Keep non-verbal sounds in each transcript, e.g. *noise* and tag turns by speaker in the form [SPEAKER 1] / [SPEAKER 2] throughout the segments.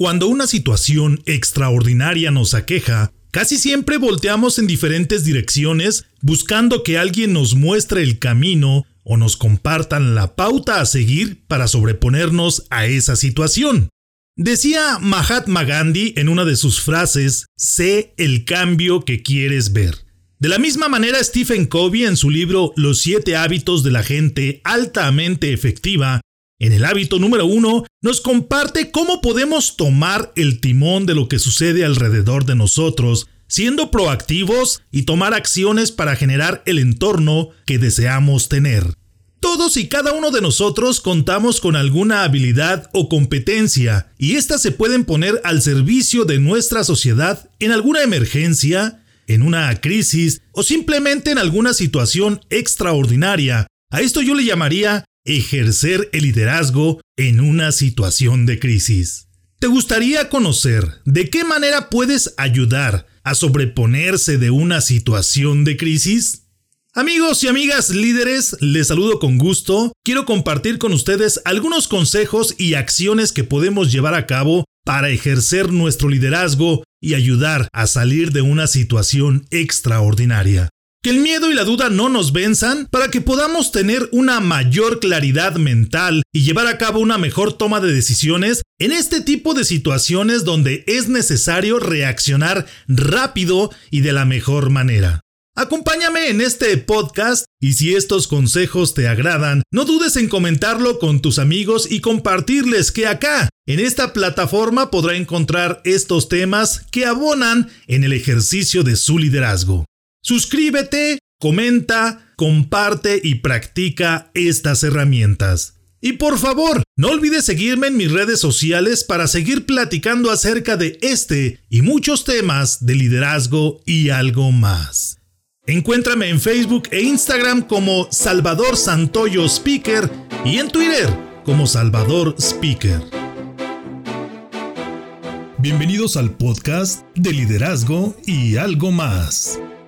[SPEAKER 1] Cuando una situación extraordinaria nos aqueja, casi siempre volteamos en diferentes direcciones buscando que alguien nos muestre el camino o nos compartan la pauta a seguir para sobreponernos a esa situación. Decía Mahatma Gandhi en una de sus frases, sé el cambio que quieres ver. De la misma manera, Stephen Covey en su libro Los siete hábitos de la gente altamente efectiva en el hábito número uno, nos comparte cómo podemos tomar el timón de lo que sucede alrededor de nosotros, siendo proactivos y tomar acciones para generar el entorno que deseamos tener. Todos y cada uno de nosotros contamos con alguna habilidad o competencia y éstas se pueden poner al servicio de nuestra sociedad en alguna emergencia, en una crisis o simplemente en alguna situación extraordinaria. A esto yo le llamaría ejercer el liderazgo en una situación de crisis. ¿Te gustaría conocer de qué manera puedes ayudar a sobreponerse de una situación de crisis? Amigos y amigas líderes, les saludo con gusto. Quiero compartir con ustedes algunos consejos y acciones que podemos llevar a cabo para ejercer nuestro liderazgo y ayudar a salir de una situación extraordinaria. Que el miedo y la duda no nos venzan para que podamos tener una mayor claridad mental y llevar a cabo una mejor toma de decisiones en este tipo de situaciones donde es necesario reaccionar rápido y de la mejor manera. Acompáñame en este podcast y si estos consejos te agradan, no dudes en comentarlo con tus amigos y compartirles que acá, en esta plataforma, podrá encontrar estos temas que abonan en el ejercicio de su liderazgo. Suscríbete, comenta, comparte y practica estas herramientas. Y por favor, no olvides seguirme en mis redes sociales para seguir platicando acerca de este y muchos temas de liderazgo y algo más. Encuéntrame en Facebook e Instagram como Salvador Santoyo Speaker y en Twitter como Salvador Speaker. Bienvenidos al podcast de liderazgo y algo más.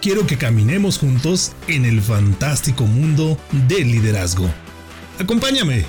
[SPEAKER 1] quiero que caminemos juntos en el fantástico mundo del liderazgo. Acompáñame.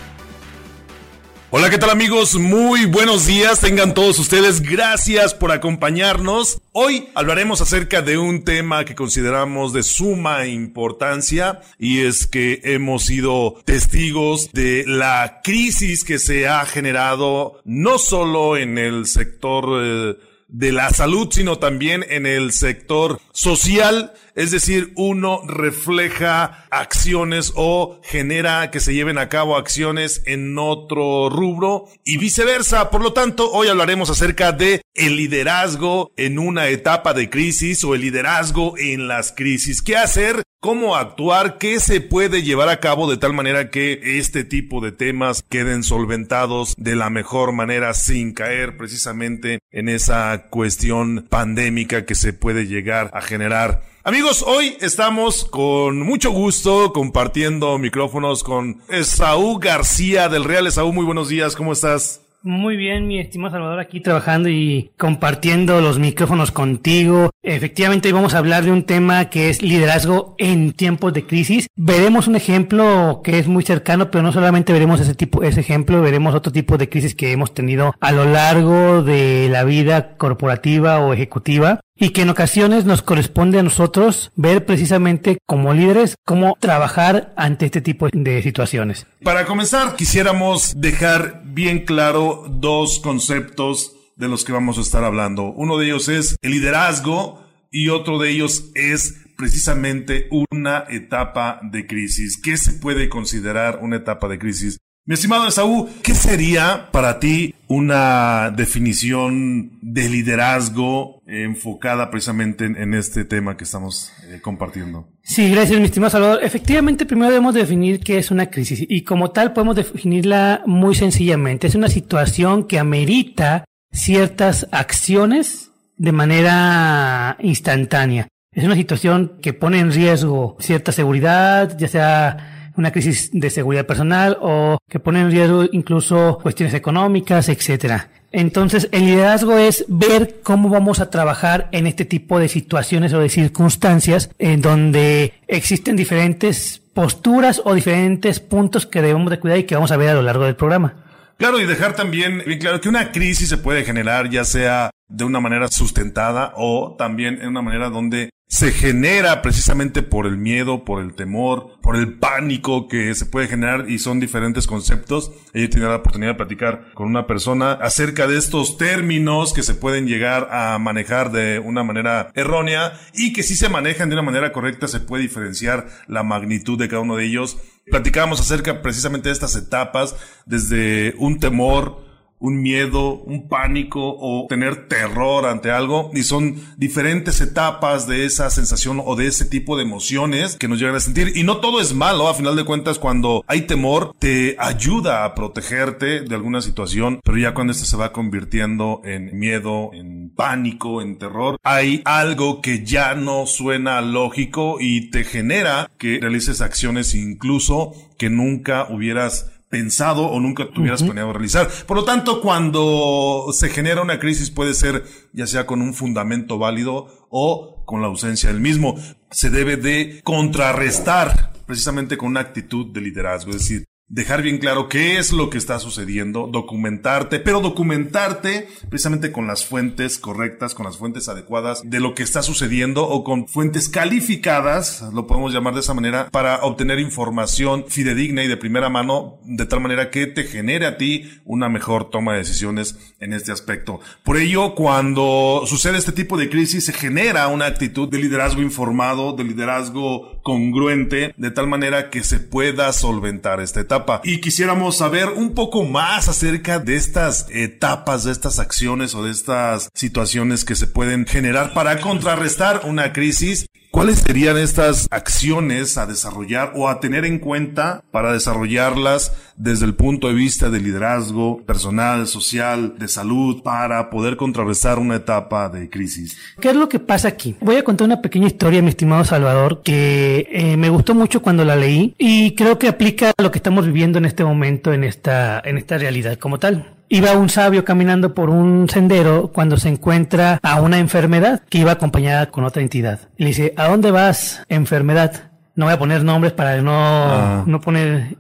[SPEAKER 1] Hola, ¿qué tal amigos? Muy buenos días, tengan todos ustedes, gracias por acompañarnos. Hoy hablaremos acerca de un tema que consideramos de suma importancia y es que hemos sido testigos de la crisis que se ha generado no solo en el sector eh, de la salud, sino también en el sector social, es decir, uno refleja acciones o genera que se lleven a cabo acciones en otro rubro y viceversa. Por lo tanto, hoy hablaremos acerca de el liderazgo en una etapa de crisis o el liderazgo en las crisis. ¿Qué hacer? ¿Cómo actuar? ¿Qué se puede llevar a cabo de tal manera que este tipo de temas queden solventados de la mejor manera sin caer precisamente en esa cuestión pandémica que se puede llegar a generar Amigos, hoy estamos con mucho gusto compartiendo micrófonos con Esaú García del Real. Esaú, muy buenos días, ¿cómo estás?
[SPEAKER 2] Muy bien, mi estimado Salvador, aquí trabajando y compartiendo los micrófonos contigo. Efectivamente, hoy vamos a hablar de un tema que es liderazgo en tiempos de crisis. Veremos un ejemplo que es muy cercano, pero no solamente veremos ese tipo, ese ejemplo, veremos otro tipo de crisis que hemos tenido a lo largo de la vida corporativa o ejecutiva y que en ocasiones nos corresponde a nosotros ver precisamente como líderes cómo trabajar ante este tipo de situaciones.
[SPEAKER 1] Para comenzar, quisiéramos dejar bien claro dos conceptos de los que vamos a estar hablando. Uno de ellos es el liderazgo y otro de ellos es precisamente una etapa de crisis? ¿Qué se puede considerar una etapa de crisis? Mi estimado Esaú, ¿qué sería para ti una definición de liderazgo enfocada precisamente en, este tema que estamos eh, compartiendo?
[SPEAKER 2] Sí, gracias, mi estimado Salvador. Efectivamente, primero debemos definir qué es una crisis y como tal podemos definirla muy sencillamente. Es una situación que amerita ciertas acciones de manera instantánea. Es una situación que pone en riesgo cierta seguridad, ya sea una crisis de seguridad personal o que pone en riesgo incluso cuestiones económicas, etcétera. Entonces, el liderazgo es ver cómo vamos a trabajar en este tipo de situaciones o de circunstancias en donde existen diferentes posturas o diferentes puntos que debemos de cuidar y que vamos a ver a lo largo del programa.
[SPEAKER 1] Claro, y dejar también bien claro que una crisis se puede generar ya sea de una manera sustentada o también en una manera donde se genera precisamente por el miedo, por el temor, por el pánico que se puede generar y son diferentes conceptos. Ella tiene la oportunidad de platicar con una persona acerca de estos términos que se pueden llegar a manejar de una manera errónea y que si se manejan de una manera correcta se puede diferenciar la magnitud de cada uno de ellos. Platicábamos acerca precisamente de estas etapas desde un temor, un miedo, un pánico o tener terror ante algo. Y son diferentes etapas de esa sensación o de ese tipo de emociones que nos llegan a sentir. Y no todo es malo, a final de cuentas cuando hay temor te ayuda a protegerte de alguna situación, pero ya cuando esto se va convirtiendo en miedo, en pánico, en terror, hay algo que ya no suena lógico y te genera que realices acciones incluso que nunca hubieras pensado o nunca tuvieras planeado realizar. Por lo tanto, cuando se genera una crisis puede ser ya sea con un fundamento válido o con la ausencia del mismo. Se debe de contrarrestar precisamente con una actitud de liderazgo, es decir, dejar bien claro qué es lo que está sucediendo, documentarte, pero documentarte precisamente con las fuentes correctas, con las fuentes adecuadas de lo que está sucediendo o con fuentes calificadas, lo podemos llamar de esa manera, para obtener información fidedigna y de primera mano, de tal manera que te genere a ti una mejor toma de decisiones en este aspecto. Por ello, cuando sucede este tipo de crisis, se genera una actitud de liderazgo informado, de liderazgo congruente, de tal manera que se pueda solventar esta etapa y quisiéramos saber un poco más acerca de estas etapas, de estas acciones o de estas situaciones que se pueden generar para contrarrestar una crisis ¿Cuáles serían estas acciones a desarrollar o a tener en cuenta para desarrollarlas desde el punto de vista de liderazgo personal, social, de salud, para poder contrarrestar una etapa de crisis?
[SPEAKER 2] ¿Qué es lo que pasa aquí? Voy a contar una pequeña historia, mi estimado Salvador, que eh, me gustó mucho cuando la leí y creo que aplica lo que estamos viviendo en este momento, en esta, en esta realidad como tal. Iba un sabio caminando por un sendero cuando se encuentra a una enfermedad que iba acompañada con otra entidad. Y le dice, ¿a dónde vas, enfermedad? No voy a poner nombres para no, ah. no poner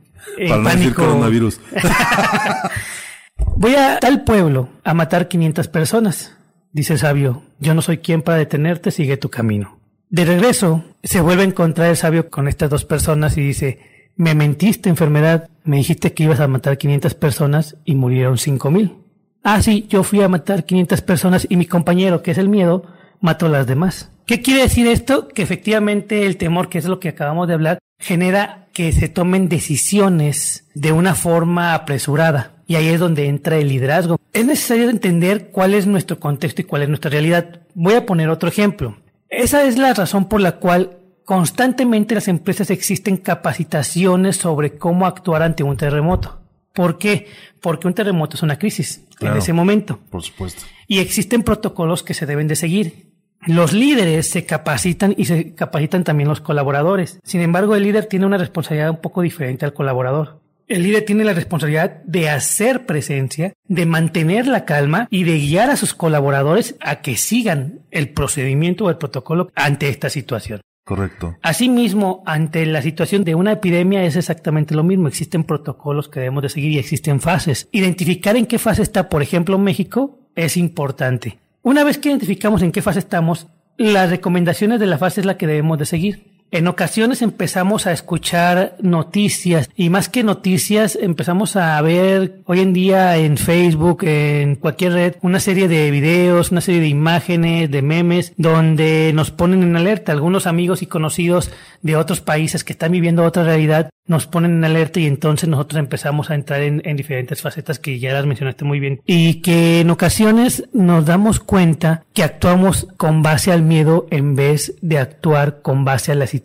[SPEAKER 1] para pánico. coronavirus. *laughs*
[SPEAKER 2] voy a tal pueblo a matar 500 personas. Dice el sabio, yo no soy quien para detenerte, sigue tu camino. De regreso, se vuelve a encontrar el sabio con estas dos personas y dice, me mentiste, enfermedad. Me dijiste que ibas a matar 500 personas y murieron 5000. Ah, sí, yo fui a matar 500 personas y mi compañero, que es el miedo, mató a las demás. ¿Qué quiere decir esto? Que efectivamente el temor, que es lo que acabamos de hablar, genera que se tomen decisiones de una forma apresurada. Y ahí es donde entra el liderazgo. Es necesario entender cuál es nuestro contexto y cuál es nuestra realidad. Voy a poner otro ejemplo. Esa es la razón por la cual Constantemente las empresas existen capacitaciones sobre cómo actuar ante un terremoto. ¿Por qué? Porque un terremoto es una crisis en ese momento.
[SPEAKER 1] Por supuesto.
[SPEAKER 2] Y existen protocolos que se deben de seguir. Los líderes se capacitan y se capacitan también los colaboradores. Sin embargo, el líder tiene una responsabilidad un poco diferente al colaborador. El líder tiene la responsabilidad de hacer presencia, de mantener la calma y de guiar a sus colaboradores a que sigan el procedimiento o el protocolo ante esta situación.
[SPEAKER 1] Correcto.
[SPEAKER 2] Asimismo, ante la situación de una epidemia es exactamente lo mismo. Existen protocolos que debemos de seguir y existen fases. Identificar en qué fase está, por ejemplo, México es importante. Una vez que identificamos en qué fase estamos, las recomendaciones de la fase es la que debemos de seguir. En ocasiones empezamos a escuchar noticias y más que noticias empezamos a ver hoy en día en Facebook, en cualquier red, una serie de videos, una serie de imágenes, de memes, donde nos ponen en alerta. Algunos amigos y conocidos de otros países que están viviendo otra realidad nos ponen en alerta y entonces nosotros empezamos a entrar en, en diferentes facetas que ya las mencionaste muy bien y que en ocasiones nos damos cuenta que actuamos con base al miedo en vez de actuar con base a la situación,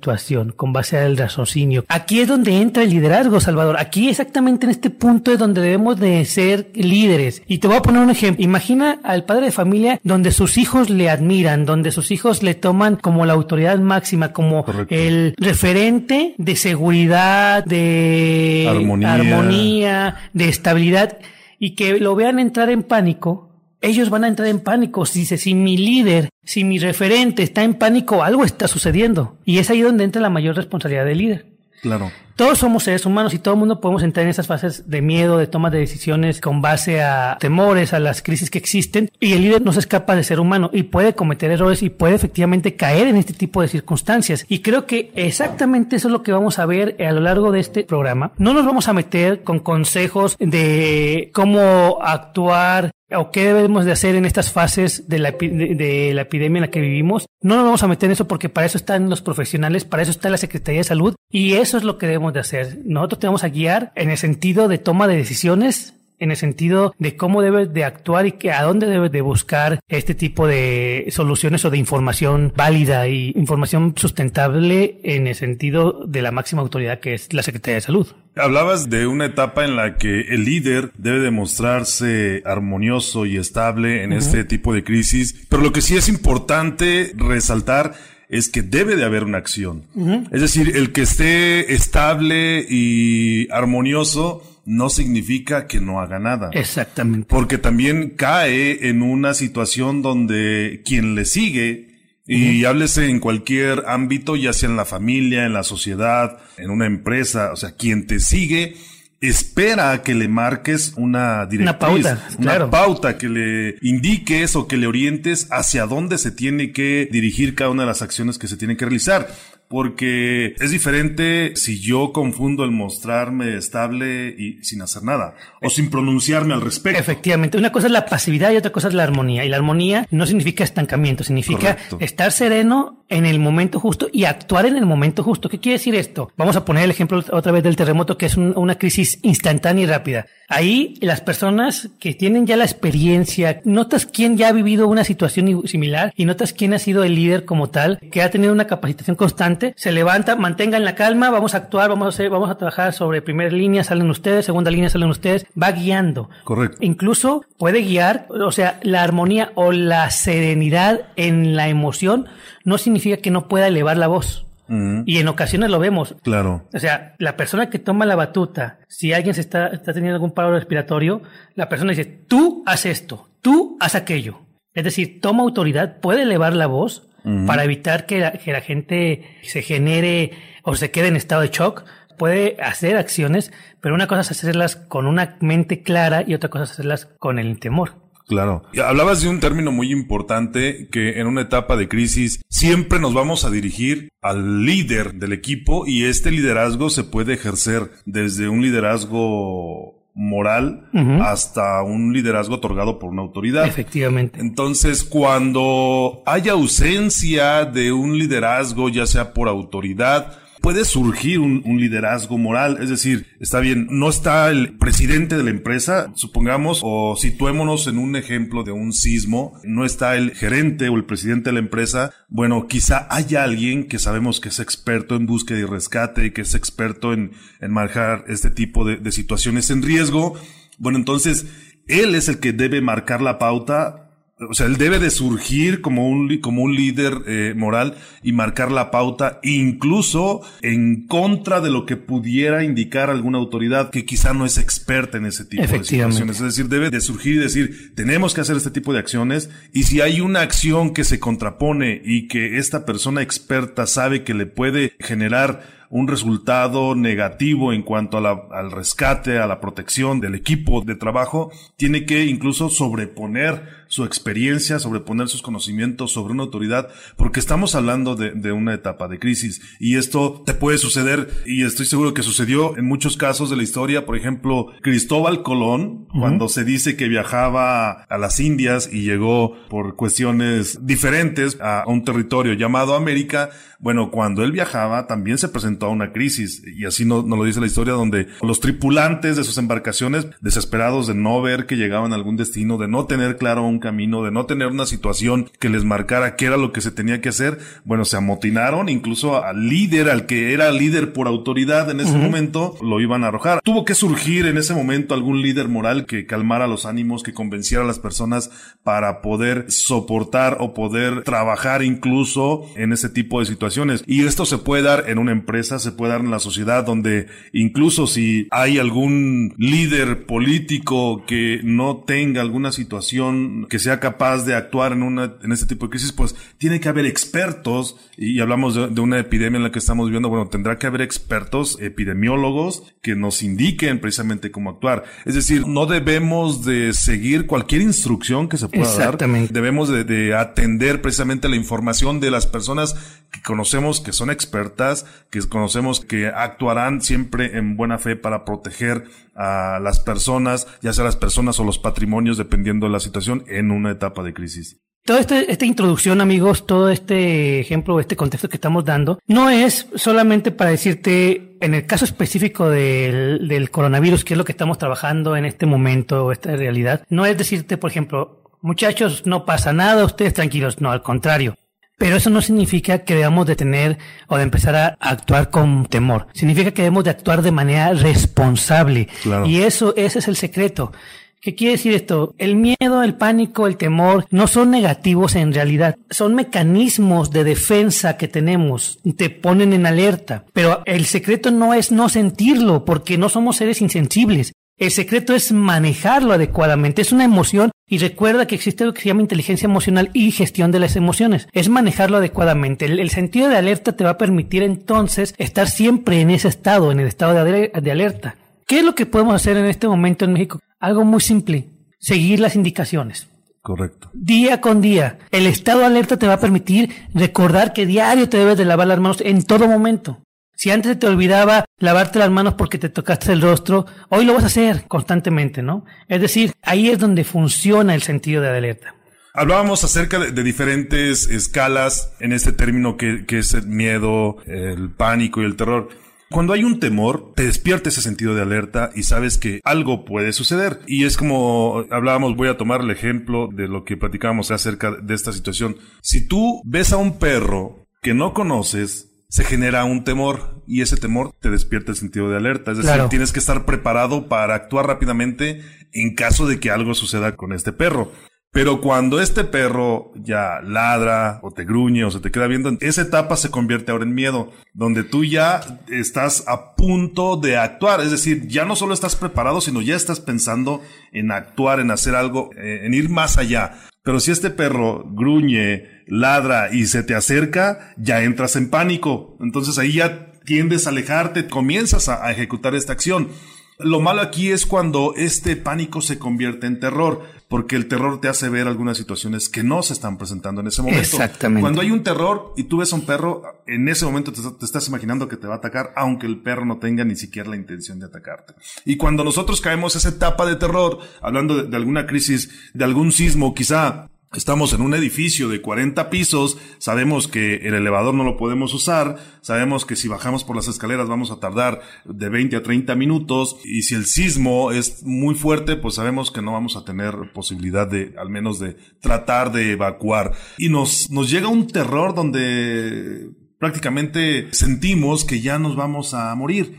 [SPEAKER 2] con base al raciocinio. Aquí es donde entra el liderazgo, Salvador. Aquí exactamente en este punto es donde debemos de ser líderes. Y te voy a poner un ejemplo. Imagina al padre de familia donde sus hijos le admiran, donde sus hijos le toman como la autoridad máxima, como el referente de seguridad, de
[SPEAKER 1] armonía.
[SPEAKER 2] armonía, de estabilidad, y que lo vean entrar en pánico ellos van a entrar en pánico. Si, si mi líder, si mi referente está en pánico, algo está sucediendo. Y es ahí donde entra la mayor responsabilidad del líder.
[SPEAKER 1] Claro.
[SPEAKER 2] Todos somos seres humanos y todo el mundo podemos entrar en esas fases de miedo, de toma de decisiones con base a temores, a las crisis que existen. Y el líder no se escapa de ser humano y puede cometer errores y puede efectivamente caer en este tipo de circunstancias. Y creo que exactamente eso es lo que vamos a ver a lo largo de este programa. No nos vamos a meter con consejos de cómo actuar o qué debemos de hacer en estas fases de la, de, la, epidemia en la que vivimos. No nos vamos a meter en eso porque para eso están los profesionales, para eso está la Secretaría de Salud y eso es lo que debemos de hacer. Nosotros tenemos a guiar en el sentido de toma de decisiones en el sentido de cómo debes de actuar y que a dónde debes de buscar este tipo de soluciones o de información válida y información sustentable en el sentido de la máxima autoridad que es la Secretaría de Salud.
[SPEAKER 1] Hablabas de una etapa en la que el líder debe demostrarse armonioso y estable en este tipo de crisis, pero lo que sí es importante resaltar es que debe de haber una acción. Es decir, el que esté estable y armonioso no significa que no haga nada.
[SPEAKER 2] Exactamente.
[SPEAKER 1] Porque también cae en una situación donde quien le sigue, y háblese en cualquier ámbito, ya sea en la familia, en la sociedad, en una empresa, o sea, quien te sigue, espera que le marques una directriz,
[SPEAKER 2] una pauta,
[SPEAKER 1] una pauta que le indiques o que le orientes hacia dónde se tiene que dirigir cada una de las acciones que se tienen que realizar porque es diferente si yo confundo el mostrarme estable y sin hacer nada o sin pronunciarme al respecto.
[SPEAKER 2] Efectivamente, una cosa es la pasividad y otra cosa es la armonía. Y la armonía no significa estancamiento, significa estar sereno en el momento justo y actuar en el momento justo. ¿Qué quiere decir esto? Vamos a poner el ejemplo otra vez del terremoto, que es una crisis instantánea y rápida. Ahí las personas que tienen ya la experiencia, notas quién ya ha vivido una situación similar y notas quién ha sido el líder como tal, que ha tenido una capacitación constante, se levanta, mantengan la calma, vamos a actuar, vamos a hacer, vamos a trabajar sobre primera línea, salen ustedes, segunda línea, salen ustedes, va guiando.
[SPEAKER 1] Correcto.
[SPEAKER 2] Incluso puede guiar, o sea, la armonía o la serenidad en la emoción no significa que no pueda elevar la voz. Y en ocasiones lo vemos.
[SPEAKER 1] Claro.
[SPEAKER 2] O sea, la persona que toma la batuta, si alguien se está, está teniendo algún paro respiratorio, la persona dice, tú haz esto, tú haz aquello. Es decir, toma autoridad, puede elevar la voz para evitar que la, que la gente se genere o se quede en estado de shock. Puede hacer acciones, pero una cosa es hacerlas con una mente clara y otra cosa es hacerlas con el temor.
[SPEAKER 1] Claro. Y hablabas de un término muy importante que en una etapa de crisis siempre nos vamos a dirigir al líder del equipo y este liderazgo se puede ejercer desde un liderazgo moral hasta un liderazgo otorgado por una autoridad.
[SPEAKER 2] Efectivamente.
[SPEAKER 1] Entonces, cuando hay ausencia de un liderazgo, ya sea por autoridad puede surgir un, liderazgo moral. Es decir, está bien, no está el presidente de la empresa, supongamos, o situémonos en un ejemplo de un sismo, no está el gerente o el presidente de la empresa. Bueno, quizá haya alguien que sabemos que es experto en búsqueda y rescate y que es experto en, en manejar este tipo de, de situaciones en riesgo. Bueno, entonces, él es el que debe marcar la pauta o sea, él debe de surgir como un, como un líder eh, moral y marcar la pauta, incluso en contra de lo que pudiera indicar alguna autoridad que quizá no es experta en ese tipo de situaciones. Es decir, debe de surgir y decir, tenemos que hacer este tipo de acciones y si hay una acción que se contrapone y que esta persona experta sabe que le puede generar un resultado negativo en cuanto al rescate, a la protección del equipo de trabajo, tiene que incluso sobreponer su experiencia, sobreponer sus conocimientos sobre una autoridad, porque estamos hablando de, de, una etapa de crisis y esto te puede suceder y estoy seguro que sucedió en muchos casos de la historia. Por ejemplo, Cristóbal Colón, cuando se dice que viajaba a las Indias y llegó por cuestiones diferentes a un territorio llamado América, bueno, cuando él viajaba también se presentó a una crisis. Y así nos, lo dice la historia donde los tripulantes de sus embarcaciones desesperados de no ver que llegaban a algún destino, de no tener claro un camino, de no tener una situación que les marcara qué era lo que se tenía que hacer, bueno, se amotinaron, incluso al líder, al que era líder por autoridad en ese momento, lo iban a arrojar. Tuvo que surgir en ese momento algún líder moral que calmara los ánimos, que convenciera a las personas para poder soportar o poder trabajar incluso en ese tipo de situaciones. Y esto se puede dar en una empresa, se puede dar en la sociedad, donde incluso si hay algún líder político que no tenga alguna situación que sea capaz de actuar en una, en este tipo de crisis, pues tiene que haber expertos, y hablamos de, de una epidemia en la que estamos viviendo, bueno, tendrá que haber expertos, epidemiólogos, que nos indiquen precisamente cómo actuar. Es decir, no debemos de seguir cualquier instrucción que se pueda dar. Debemos de, de atender precisamente la información de las personas que conocemos que son expertas, que conocemos que actuarán siempre en buena fe para proteger a las personas, ya sea las personas o los patrimonios, dependiendo de la situación, en una etapa de crisis.
[SPEAKER 2] Toda este, esta introducción, amigos, todo este ejemplo, este contexto que estamos dando, no es solamente para decirte, en el caso específico del, del coronavirus, que es lo que estamos trabajando en este momento, esta realidad, no es decirte, por ejemplo, muchachos, no pasa nada, ustedes tranquilos, no, al contrario. Pero eso no significa que debamos de tener o de empezar a actuar con temor. Significa que debemos de actuar de manera responsable. Y eso, ese es el secreto. ¿Qué quiere decir esto? El miedo, el pánico, el temor no son negativos en realidad. Son mecanismos de defensa que tenemos. Te ponen en alerta. Pero el secreto no es no sentirlo porque no somos seres insensibles. El secreto es manejarlo adecuadamente. Es una emoción y recuerda que existe lo que se llama inteligencia emocional y gestión de las emociones. Es manejarlo adecuadamente. El, sentido de alerta te va a permitir entonces estar siempre en ese estado, en el estado de, de alerta. ¿Qué es lo que podemos hacer en este momento en México? Algo muy simple. Seguir las indicaciones.
[SPEAKER 1] Correcto.
[SPEAKER 2] Día con día. El estado de alerta te va a permitir recordar que diario te debes de lavar las manos en todo momento. Si antes te olvidaba lavarte las manos porque te tocaste el rostro, hoy lo vas a hacer constantemente, ¿no? Es decir, ahí es donde funciona el sentido de alerta.
[SPEAKER 1] Hablábamos acerca de, diferentes escalas en este término que, que, es el miedo, el pánico y el terror. Cuando hay un temor, te despierta ese sentido de alerta y sabes que algo puede suceder. Y es como hablábamos, voy a tomar el ejemplo de lo que platicábamos acerca de esta situación. Si tú ves a un perro que no conoces, se genera un temor y ese temor te despierta el sentido de alerta. Es decir, tienes que estar preparado para actuar rápidamente en caso de que algo suceda con este perro. Pero cuando este perro ya ladra o te gruñe o se te queda viendo, esa etapa se convierte ahora en miedo, donde tú ya estás a punto de actuar. Es decir, ya no solo estás preparado, sino ya estás pensando en actuar, en hacer algo, eh, en ir más allá. Pero si este perro gruñe, ladra y se te acerca, ya entras en pánico. Entonces ahí ya tiendes a alejarte, comienzas a, ejecutar esta acción. Lo malo aquí es cuando este pánico se convierte en terror, porque el terror te hace ver algunas situaciones que no se están presentando en ese momento.
[SPEAKER 2] Exactamente.
[SPEAKER 1] Cuando hay un terror y tú ves a un perro, en ese momento te, estás imaginando que te va a atacar, aunque el perro no tenga ni siquiera la intención de atacarte. Y cuando nosotros caemos esa etapa de terror, hablando de alguna crisis, de algún sismo, quizá Estamos en un edificio de 40 pisos, sabemos que el elevador no lo podemos usar, sabemos que si bajamos por las escaleras vamos a tardar de 20 a 30 minutos y si el sismo es muy fuerte, pues sabemos que no vamos a tener posibilidad de al menos de tratar de evacuar. Y nos, nos llega un terror donde prácticamente sentimos que ya nos vamos a morir.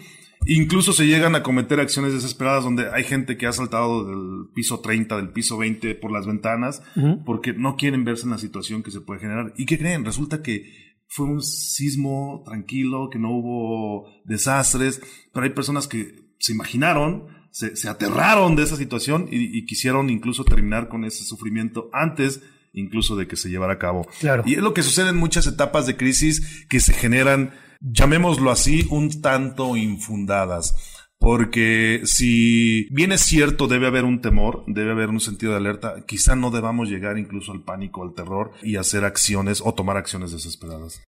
[SPEAKER 1] Incluso se llegan a cometer acciones desesperadas donde hay gente que ha saltado del piso 30, del piso 20 por las ventanas porque no quieren verse en la situación que se puede generar. ¿Y qué creen? Resulta que fue un sismo tranquilo, que no hubo desastres, pero hay personas que se imaginaron, se, aterraron de esa situación y, y, quisieron incluso terminar con ese sufrimiento antes incluso de que se llevara a cabo.
[SPEAKER 2] Claro.
[SPEAKER 1] Y es lo que sucede en muchas etapas de crisis que se generan llamémoslo así, un tanto infundadas. Porque si bien es cierto, debe haber un temor, debe haber un sentido de alerta, quizá no debamos llegar incluso al pánico, al terror y hacer acciones o tomar acciones desesperadas.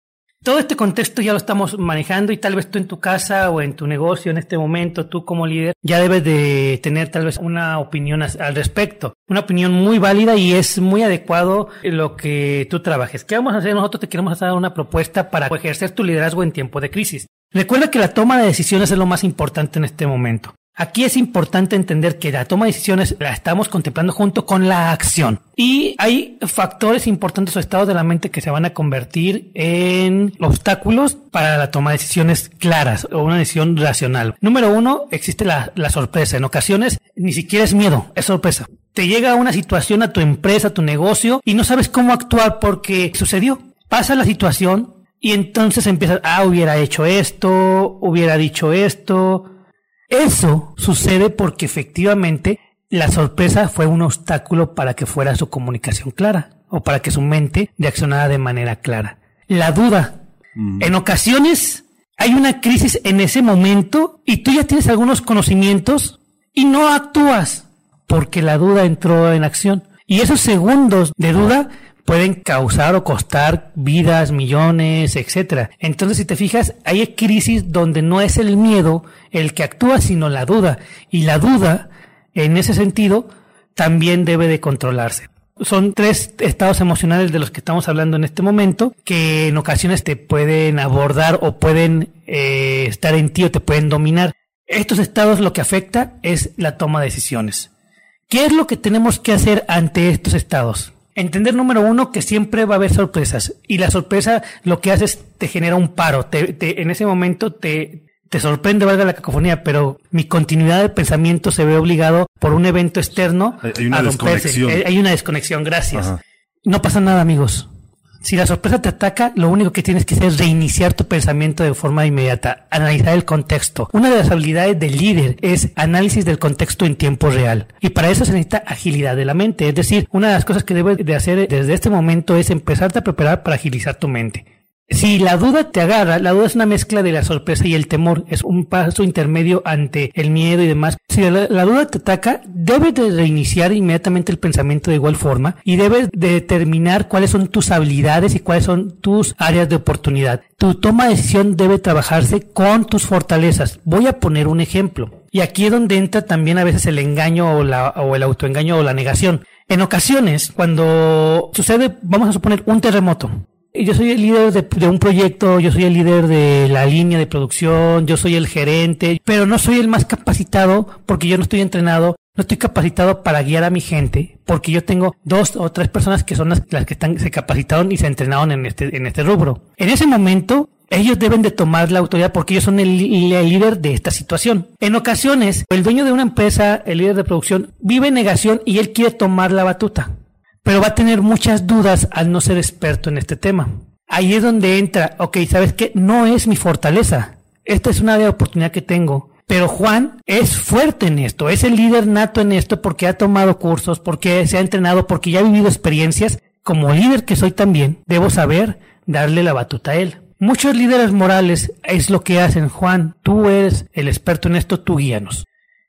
[SPEAKER 2] Todo este contexto ya lo estamos manejando y tal vez tú en tu casa o en tu negocio en este momento, tú como líder, ya debes de tener tal vez una opinión al respecto. Una opinión muy válida y es muy adecuado lo que tú trabajes. ¿Qué vamos a hacer? Nosotros te queremos hacer una propuesta para ejercer tu liderazgo en tiempo de crisis. Recuerda que la toma de decisiones es lo más importante en este momento. Aquí es importante entender que la toma de decisiones la estamos contemplando junto con la acción. Y hay factores importantes o estados de la mente que se van a convertir en obstáculos para la toma de decisiones claras o una decisión racional. Número uno, existe la, la sorpresa. En ocasiones ni siquiera es miedo, es sorpresa. Te llega una situación a tu empresa, a tu negocio y no sabes cómo actuar porque sucedió. Pasa la situación y entonces empiezas, ah, hubiera hecho esto, hubiera dicho esto, eso sucede porque efectivamente la sorpresa fue un obstáculo para que fuera su comunicación clara o para que su mente reaccionara de manera clara. La duda. Mm. En ocasiones hay una crisis en ese momento y tú ya tienes algunos conocimientos y no actúas porque la duda entró en acción. Y esos segundos de duda pueden causar o costar vidas, millones, etcétera. Entonces, si te fijas, hay crisis donde no es el miedo el que actúa, sino la duda. Y la duda, en ese sentido, también debe de controlarse. Son tres estados emocionales de los que estamos hablando en este momento que en ocasiones te pueden abordar o pueden eh, estar en ti o te pueden dominar. Estos estados lo que afecta es la toma de decisiones. ¿Qué es lo que tenemos que hacer ante estos estados? Entender número uno que siempre va a haber sorpresas y la sorpresa lo que hace es te genera un paro. Te, en ese momento te, te sorprende, valga la cacofonía, pero mi continuidad de pensamiento se ve obligado por un evento externo
[SPEAKER 1] hay una Desconexión.
[SPEAKER 2] Hay una desconexión, gracias. No pasa nada, amigos. Si la sorpresa te ataca, lo único que tienes que hacer es reiniciar tu pensamiento de forma inmediata, analizar el contexto. Una de las habilidades del líder es análisis del contexto en tiempo real. Y para eso se necesita agilidad de la mente. Es decir, una de las cosas que debes de hacer desde este momento es empezarte a preparar para agilizar tu mente. Si la duda te agarra, la duda es una mezcla de la sorpresa y el temor, es un paso intermedio ante el miedo y demás. Si la, duda te ataca, debes de reiniciar inmediatamente el pensamiento de igual forma y debes de determinar cuáles son tus habilidades y cuáles son tus áreas de oportunidad. Tu toma de decisión debe trabajarse con tus fortalezas. Voy a poner un ejemplo. Y aquí es donde entra también a veces el engaño o, la, o el autoengaño o la negación. En ocasiones, cuando sucede, vamos a suponer, un terremoto, yo soy el líder de, un proyecto, yo soy el líder de la línea de producción, yo soy el gerente, pero no soy el más capacitado porque yo no estoy entrenado, no estoy capacitado para guiar a mi gente, porque yo tengo dos o tres personas que son las, que están, se capacitaron y se entrenaron en este, en este rubro. En ese momento, ellos deben de tomar la autoridad porque ellos son el, líder de esta situación. En ocasiones, el dueño de una empresa, el líder de producción, vive en negación y él quiere tomar la batuta pero va a tener muchas dudas al no ser experto en este tema. Ahí es donde entra, ok, ¿sabes qué? No es mi fortaleza. Esta es una oportunidad que tengo. Pero Juan es fuerte en esto, es el líder nato en esto porque ha tomado cursos, porque se ha entrenado, porque ya ha vivido experiencias. Como líder que soy también, debo saber darle la batuta a él. Muchos líderes morales es lo que hacen, Juan, tú eres el experto en esto, tú guíanos.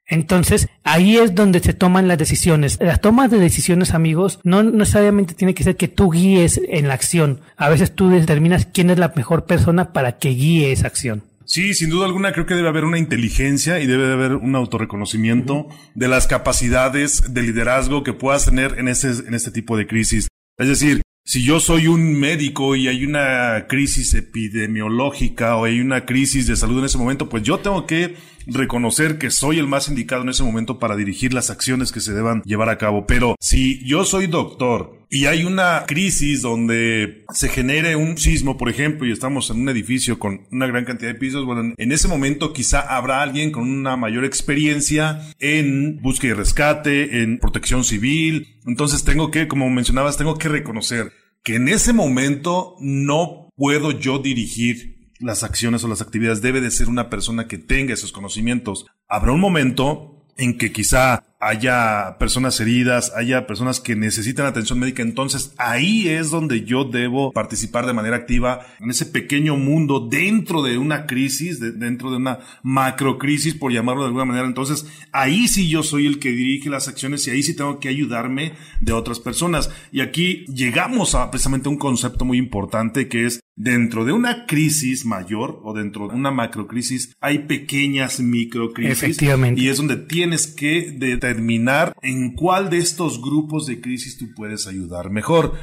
[SPEAKER 2] Entonces, ahí es donde se toman las decisiones. Las tomas de decisiones, amigos, no necesariamente tiene que ser que tú guíes en la acción. A veces tú determinas quién es la mejor persona para que guíe esa acción.
[SPEAKER 1] Sí, sin duda alguna creo que debe haber una inteligencia y debe haber un autorreconocimiento de las capacidades de liderazgo que puedas tener en este, en este tipo de crisis. Es decir, si yo soy un médico y hay una crisis epidemiológica o hay una crisis de salud en ese momento, pues yo tengo que reconocer que soy el más indicado en ese momento para dirigir las acciones que se deban llevar a cabo. Pero si yo soy doctor y hay una crisis donde se genere un sismo, por ejemplo, y estamos en un edificio con una gran cantidad de pisos, bueno, en ese momento quizá habrá alguien con una mayor experiencia en búsqueda y rescate, en protección civil. Entonces tengo que, como mencionabas, tengo que reconocer que en ese momento no puedo yo dirigir las acciones o las actividades, debe de ser una persona que tenga esos conocimientos. Habrá un momento en que quizá haya personas heridas, haya personas que necesitan atención médica, entonces ahí es donde yo debo participar de manera activa en ese pequeño mundo dentro de una crisis, dentro de una macrocrisis, por llamarlo de alguna manera. Entonces ahí sí yo soy el que dirige las acciones y ahí sí tengo que ayudarme de otras personas. Y aquí llegamos a precisamente un concepto muy importante que es dentro de una crisis mayor o dentro de una macrocrisis hay pequeñas microcrisis.
[SPEAKER 2] Efectivamente.
[SPEAKER 1] Y es donde tienes que determinar en cuál de estos grupos de crisis tú puedes ayudar mejor.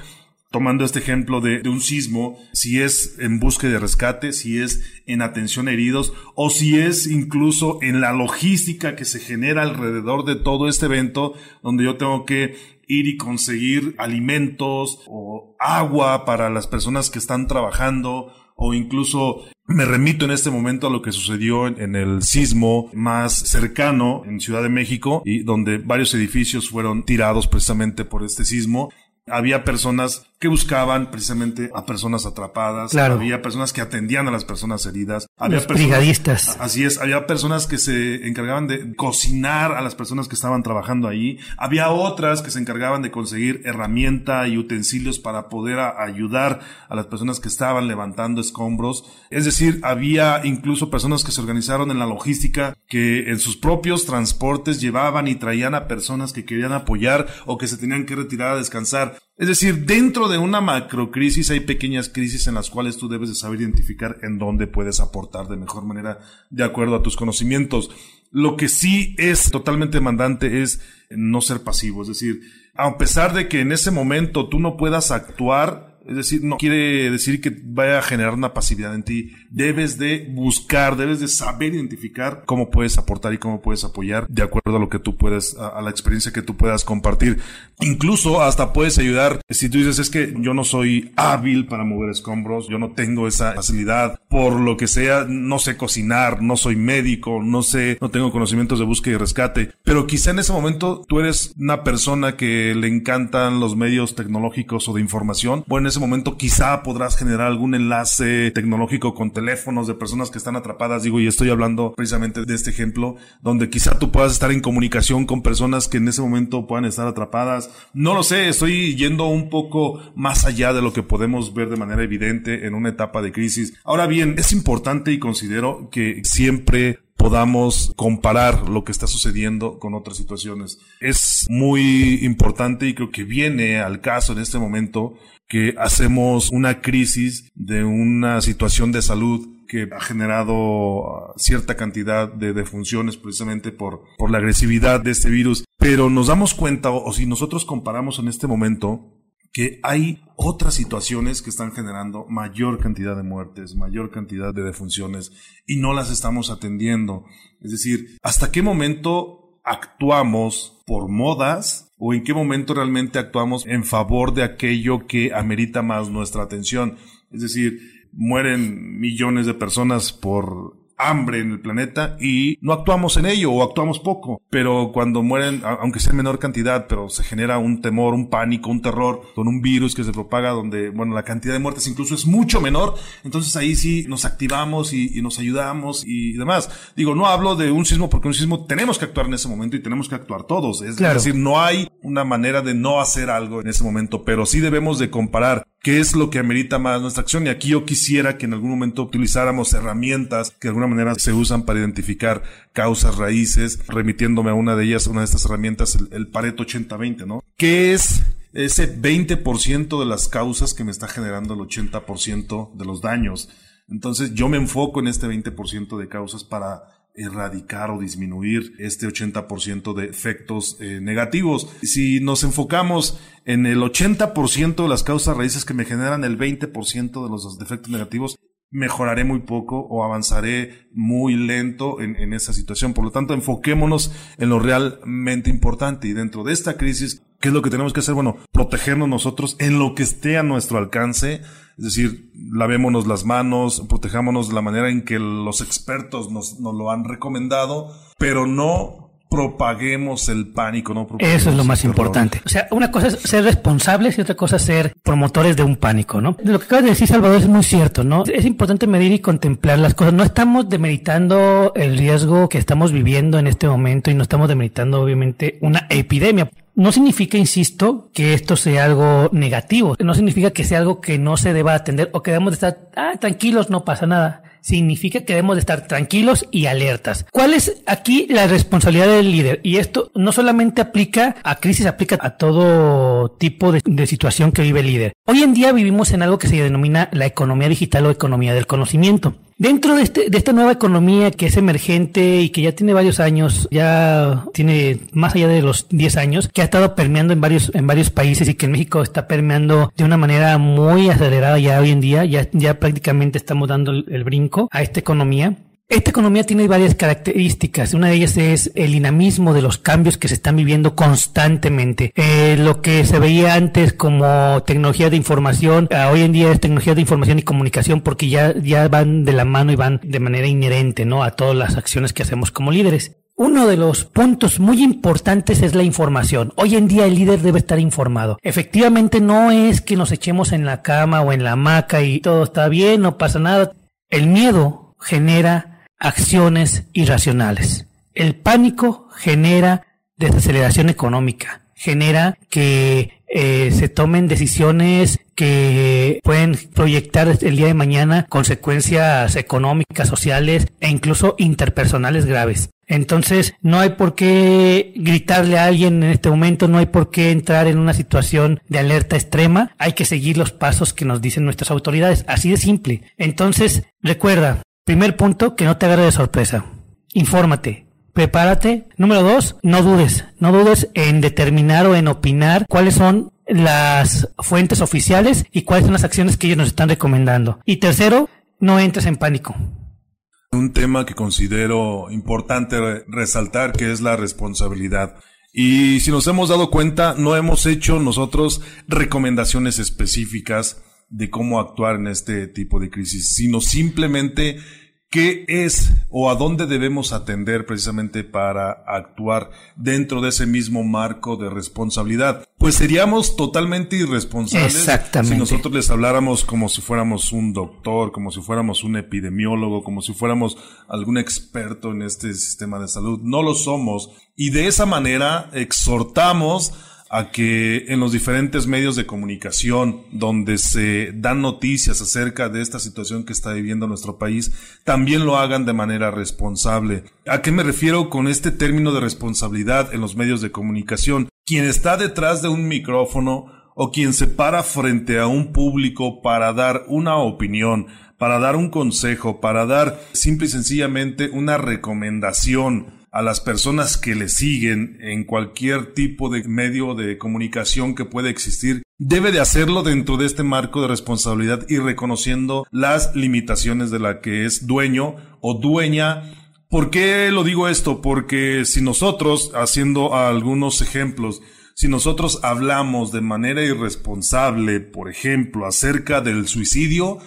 [SPEAKER 1] Tomando este ejemplo de, un sismo, si es en búsqueda de rescate, si es en atención a heridos o si es incluso en la logística que se genera alrededor de todo este evento, donde yo tengo que ir y conseguir alimentos o agua para las personas que están trabajando o incluso me remito en este momento a lo que sucedió en, el sismo más cercano en Ciudad de México y donde varios edificios fueron tirados precisamente por este sismo. Había personas que buscaban precisamente a personas atrapadas. Había personas que atendían a las personas heridas. Había
[SPEAKER 2] Los brigadistas.
[SPEAKER 1] Así es. Había personas que se encargaban de cocinar a las personas que estaban trabajando ahí. Había otras que se encargaban de conseguir herramienta y utensilios para poder ayudar a las personas que estaban levantando escombros. Es decir, había incluso personas que se organizaron en la logística que en sus propios transportes llevaban y traían a personas que querían apoyar o que se tenían que retirar a descansar. Es decir, dentro de una macrocrisis hay pequeñas crisis en las cuales tú debes de saber identificar en dónde puedes aportar de mejor manera de acuerdo a tus conocimientos. Lo que sí es totalmente demandante es no ser pasivo, es decir, a pesar de que en ese momento tú no puedas actuar, es decir, no quiere decir que vaya a generar una pasividad en ti. Debes de buscar, debes de saber identificar cómo puedes aportar y cómo puedes apoyar de acuerdo a lo que tú puedes, a, la experiencia que tú puedas compartir. Incluso hasta puedes ayudar si tú dices es que yo no soy hábil para mover escombros, yo no tengo esa facilidad, por lo que sea, no sé cocinar, no soy médico, no sé, no tengo conocimientos de búsqueda y rescate, pero quizá en ese momento tú eres una persona que le encantan los medios tecnológicos o de información. Bueno, momento quizá podrás generar algún enlace tecnológico con teléfonos de personas que están atrapadas, digo, y estoy hablando precisamente de este ejemplo, donde quizá tú puedas estar en comunicación con personas que en ese momento puedan estar atrapadas. No lo sé, estoy yendo un poco más allá de lo que podemos ver de manera evidente en una etapa de crisis. Ahora bien, es importante y considero que siempre podamos comparar lo que está sucediendo con otras situaciones. Es muy importante y creo que viene al caso en este momento que hacemos una crisis de una situación de salud que ha generado cierta cantidad de defunciones precisamente por, por la agresividad de este virus. Pero nos damos cuenta, o, si nosotros comparamos en este momento, que hay otras situaciones que están generando mayor cantidad de muertes, mayor cantidad de defunciones y no las estamos atendiendo. Es decir, ¿hasta qué momento actuamos por modas o en qué momento realmente actuamos en favor de aquello que amerita más nuestra atención? Es decir, mueren millones de personas por hambre en el planeta y no actuamos en ello o actuamos poco. Pero cuando mueren, aunque sea en menor cantidad, pero se genera un temor, un pánico, un terror con un virus que se propaga donde, bueno, la cantidad de muertes incluso es mucho menor. Entonces ahí sí nos activamos y, nos ayudamos y, demás. Digo, no hablo de un sismo porque un sismo tenemos que actuar en ese momento y tenemos que actuar todos. Es decir, no hay una manera de no hacer algo en ese momento, pero sí debemos de comparar qué es lo que amerita más nuestra acción. Y aquí yo quisiera que en algún momento utilizáramos herramientas que de alguna manera se usan para identificar causas raíces, remitiéndome a una de ellas, una de estas herramientas, el, Pareto 80-20, ¿no? ¿Qué es ese 20% de las causas que me está generando el 80% de los daños? Entonces yo me enfoco en este 20% de causas para erradicar o disminuir este 80% de efectos eh, negativos. Si nos enfocamos en el 80% de las causas raíces que me generan el 20% de los defectos negativos, mejoraré muy poco o avanzaré muy lento en, en, esa situación. Por lo tanto, enfoquémonos en lo realmente importante y dentro de esta crisis, ¿qué es lo que tenemos que hacer? Bueno, protegernos nosotros en lo que esté a nuestro alcance, es decir, lavémonos las manos, protejámonos de la manera en que los expertos nos, nos lo han recomendado, pero no propaguemos el pánico, no
[SPEAKER 2] Eso es lo más importante. O sea, una cosa es ser responsables y otra cosa es ser promotores de un pánico, ¿no? Lo que acabas de decir, Salvador, es muy cierto, ¿no? Es importante medir y contemplar las cosas. No estamos demeritando el riesgo que estamos viviendo en este momento y no estamos demeritando, obviamente, una epidemia. No significa, insisto, que esto sea algo negativo. No significa que sea algo que no se deba atender o que debemos de estar ah, tranquilos, no pasa nada significa que debemos de estar tranquilos y alertas. ¿Cuál es aquí la responsabilidad del líder? Y esto no solamente aplica a crisis, aplica a todo tipo de, situación que vive el líder. Hoy en día vivimos en algo que se denomina la economía digital o economía del conocimiento. Dentro de, este, de esta nueva economía que es emergente y que ya tiene varios años, ya tiene más allá de los 10 años, que ha estado permeando en varios, en varios países y que en México está permeando de una manera muy acelerada ya hoy en día, ya, ya prácticamente estamos dando el brinco a esta economía. Esta economía tiene varias características. Una de ellas es el dinamismo de los cambios que se están viviendo constantemente. Eh, lo que se veía antes como tecnología de información, hoy en día es tecnología de información y comunicación porque ya, ya van de la mano y van de manera inherente, ¿no? A todas las acciones que hacemos como líderes. Uno de los puntos muy importantes es la información. Hoy en día el líder debe estar informado. Efectivamente no es que nos echemos en la cama o en la hamaca y todo está bien, no pasa nada. El miedo genera acciones irracionales. El pánico genera desaceleración económica, genera que eh, se tomen decisiones que pueden proyectar el día de mañana consecuencias económicas, sociales e incluso interpersonales graves. Entonces, no hay por qué gritarle a alguien en este momento, no hay por qué entrar en una situación de alerta extrema, hay que seguir los pasos que nos dicen nuestras autoridades, así de simple. Entonces, recuerda, Primer punto, que no te agarre de sorpresa. Infórmate. Prepárate. Número dos, no dudes. No dudes en determinar o en opinar cuáles son las fuentes oficiales y cuáles son las acciones que ellos nos están recomendando. Y tercero, no entres en pánico.
[SPEAKER 1] Un tema que considero importante resaltar que es la responsabilidad. Y si nos hemos dado cuenta, no hemos hecho nosotros recomendaciones específicas de cómo actuar en este tipo de crisis, sino simplemente qué es o a dónde debemos atender precisamente para actuar dentro de ese mismo marco de responsabilidad. Pues seríamos totalmente irresponsables si nosotros les habláramos como si fuéramos un doctor, como si fuéramos un epidemiólogo, como si fuéramos algún experto en este sistema de salud. No lo somos y de esa manera exhortamos a que en los diferentes medios de comunicación donde se dan noticias acerca de esta situación que está viviendo nuestro país, también lo hagan de manera responsable. ¿A qué me refiero con este término de responsabilidad en los medios de comunicación? Quien está detrás de un micrófono o quien se para frente a un público para dar una opinión, para dar un consejo, para dar simple y sencillamente una recomendación a las personas que le siguen en cualquier tipo de medio de comunicación que pueda existir, debe de hacerlo dentro de este marco de responsabilidad y reconociendo las limitaciones de la que es dueño o dueña ¿Por qué lo digo esto? Porque si nosotros, haciendo algunos ejemplos, si nosotros hablamos de manera irresponsable, por ejemplo, acerca del suicidio,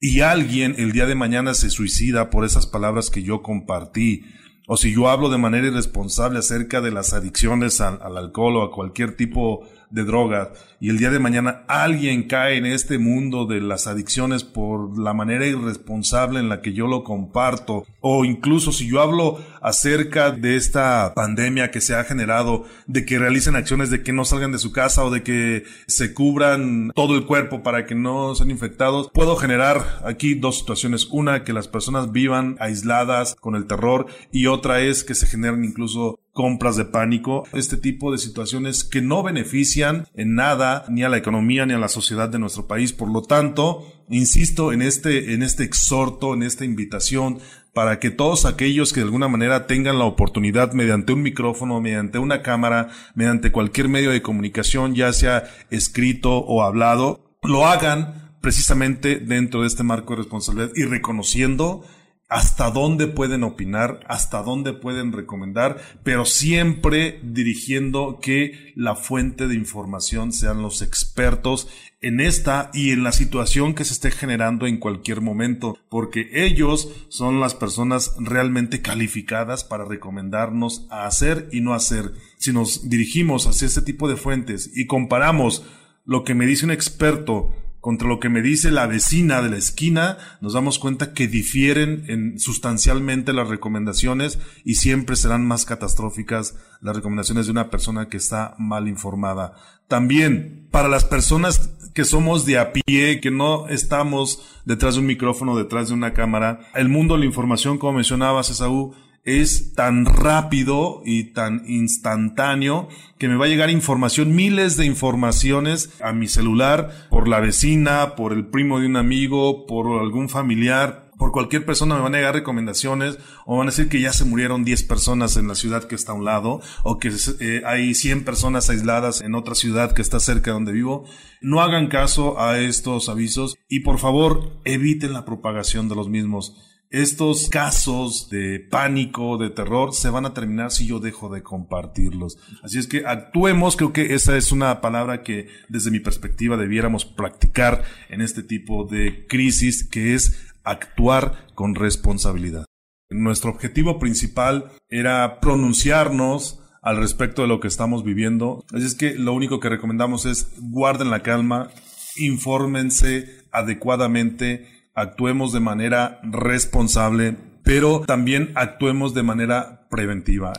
[SPEAKER 1] y alguien el día de mañana se suicida por esas palabras que yo compartí, o si yo hablo de manera irresponsable acerca de las adicciones al, alcohol o a cualquier tipo de droga y el día de mañana alguien cae en este mundo de las adicciones por la manera irresponsable en la que yo lo comparto o incluso si yo hablo acerca de esta pandemia que se ha generado de que realicen acciones de que no salgan de su casa o de que se cubran todo el cuerpo para que no sean infectados puedo generar aquí dos situaciones. Una que las personas vivan aisladas con el terror y otra es que se generen incluso compras de pánico, este tipo de situaciones que no benefician en nada ni a la economía ni a la sociedad de nuestro país. Por lo tanto, insisto en este, en este exhorto, en esta invitación para que todos aquellos que de alguna manera tengan la oportunidad mediante un micrófono, mediante una cámara, mediante cualquier medio de comunicación, ya sea escrito o hablado, lo hagan precisamente dentro de este marco de responsabilidad y reconociendo hasta dónde pueden opinar, hasta dónde pueden recomendar, pero siempre dirigiendo que la fuente de información sean los expertos en esta y en la situación que se esté generando en cualquier momento, porque ellos son las personas realmente calificadas para recomendarnos a hacer y no hacer. Si nos dirigimos hacia este tipo de fuentes y comparamos lo que me dice un experto contra lo que me dice la vecina de la esquina, nos damos cuenta que difieren en, sustancialmente las recomendaciones y siempre serán más catastróficas las recomendaciones de una persona que está mal informada. También, para las personas que somos de a pie, que no estamos detrás de un micrófono, detrás de una cámara, el mundo de la información, como mencionabas, Esaú, es tan rápido y tan instantáneo que me va a llegar información, miles de informaciones a mi celular por la vecina, por el primo de un amigo, por algún familiar, por cualquier persona me van a llegar recomendaciones o van a decir que ya se murieron 10 personas en la ciudad que está a un lado o que eh, hay 100 personas aisladas en otra ciudad que está cerca de donde vivo. No hagan caso a estos avisos y por favor eviten la propagación de los mismos estos casos de pánico, de terror, se van a terminar si yo dejo de compartirlos. Así es que actuemos, creo que esa es una palabra que desde mi perspectiva debiéramos practicar en este tipo de crisis, que es actuar con responsabilidad. Nuestro objetivo principal era pronunciarnos al respecto de lo que estamos viviendo. Así es que lo único que recomendamos es guarden la calma, infórmense adecuadamente, actuemos de manera responsable, pero también actuemos de manera preventiva.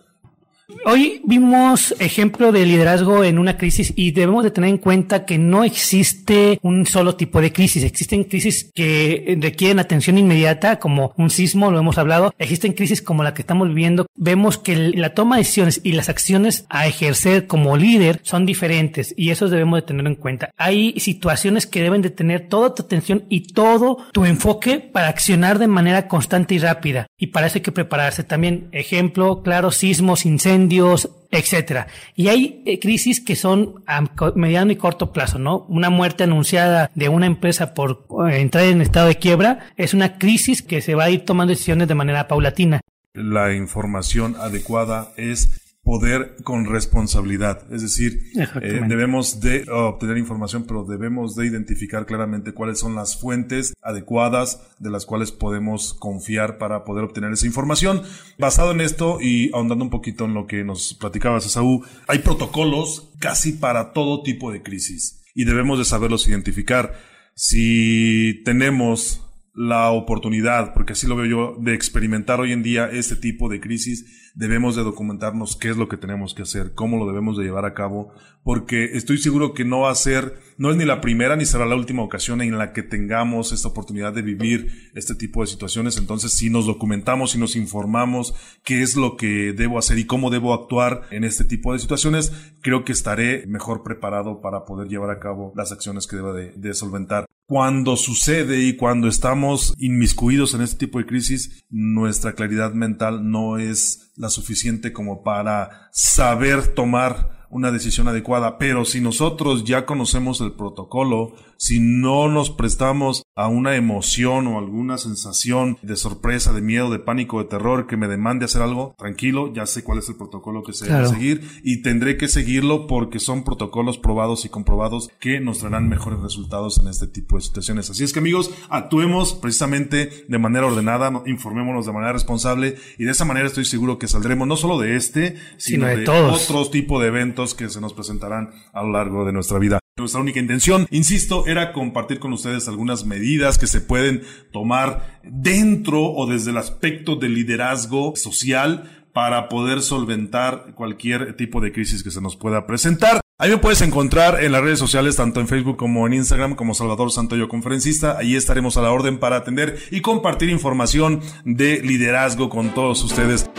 [SPEAKER 2] Hoy vimos ejemplo de liderazgo en una crisis y debemos de tener en cuenta que no existe un solo tipo de crisis. Existen crisis que requieren atención inmediata, como un sismo, lo hemos hablado. Existen crisis como la que estamos viviendo. Vemos que la toma de decisiones y las acciones a ejercer como líder son diferentes y eso debemos de tener en cuenta. Hay situaciones que deben de tener toda tu atención y todo tu enfoque para accionar de manera constante y rápida. Y para eso hay que prepararse también. Ejemplo, claro, sismos, incendios, incendios, etcétera. Y hay eh, crisis que son a mediano y corto plazo, ¿no? Una muerte anunciada de una empresa por eh, entrar en estado de quiebra es una crisis que se va a ir tomando decisiones de manera paulatina.
[SPEAKER 1] La información adecuada es poder con responsabilidad. Es decir, eh, debemos de obtener información, pero debemos de identificar claramente cuáles son las fuentes adecuadas de las cuales podemos confiar para poder obtener esa información. Basado en esto y ahondando un poquito en lo que nos platicabas, Esaú, hay protocolos casi para todo tipo de crisis y debemos de saberlos identificar. Si tenemos la oportunidad, porque así lo veo yo, de experimentar hoy en día este tipo de crisis, debemos de documentarnos qué es lo que tenemos que hacer, cómo lo debemos de llevar a cabo, porque estoy seguro que no va a ser, no es ni la primera ni será la última ocasión en la que tengamos esta oportunidad de vivir este tipo de situaciones. Entonces, si nos documentamos y nos informamos qué es lo que debo hacer y cómo debo actuar en este tipo de situaciones, creo que estaré mejor preparado para poder llevar a cabo las acciones que deba de, de solventar cuando sucede y cuando estamos inmiscuidos en este tipo de crisis, nuestra claridad mental no es la suficiente como para saber tomar una decisión adecuada. Pero si nosotros ya conocemos el protocolo, si no nos prestamos a una emoción o alguna sensación de sorpresa, de miedo, de pánico, de terror que me demande hacer algo, tranquilo, ya sé cuál es el protocolo que se debe seguir y tendré que seguirlo porque son protocolos probados y comprobados que nos traerán mejores resultados en este tipo de situaciones. Así es que amigos, actuemos precisamente de manera ordenada, informémonos de manera responsable y de esa manera estoy seguro que saldremos no solo de este, sino, de, de otros tipos de eventos que se nos presentarán a lo largo de nuestra vida. Nuestra única intención, insisto, era compartir con ustedes algunas medidas que se pueden tomar dentro o desde el aspecto del liderazgo social para poder solventar cualquier tipo de crisis que se nos pueda presentar. Ahí me puedes encontrar en las redes sociales, tanto en Facebook como en Instagram, como Salvador Santoyo Conferencista. Ahí estaremos a la orden para atender y compartir información de liderazgo con todos ustedes.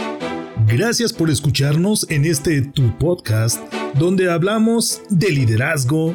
[SPEAKER 3] Gracias por escucharnos en este Tu Podcast, donde hablamos de liderazgo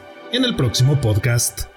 [SPEAKER 1] en el próximo podcast.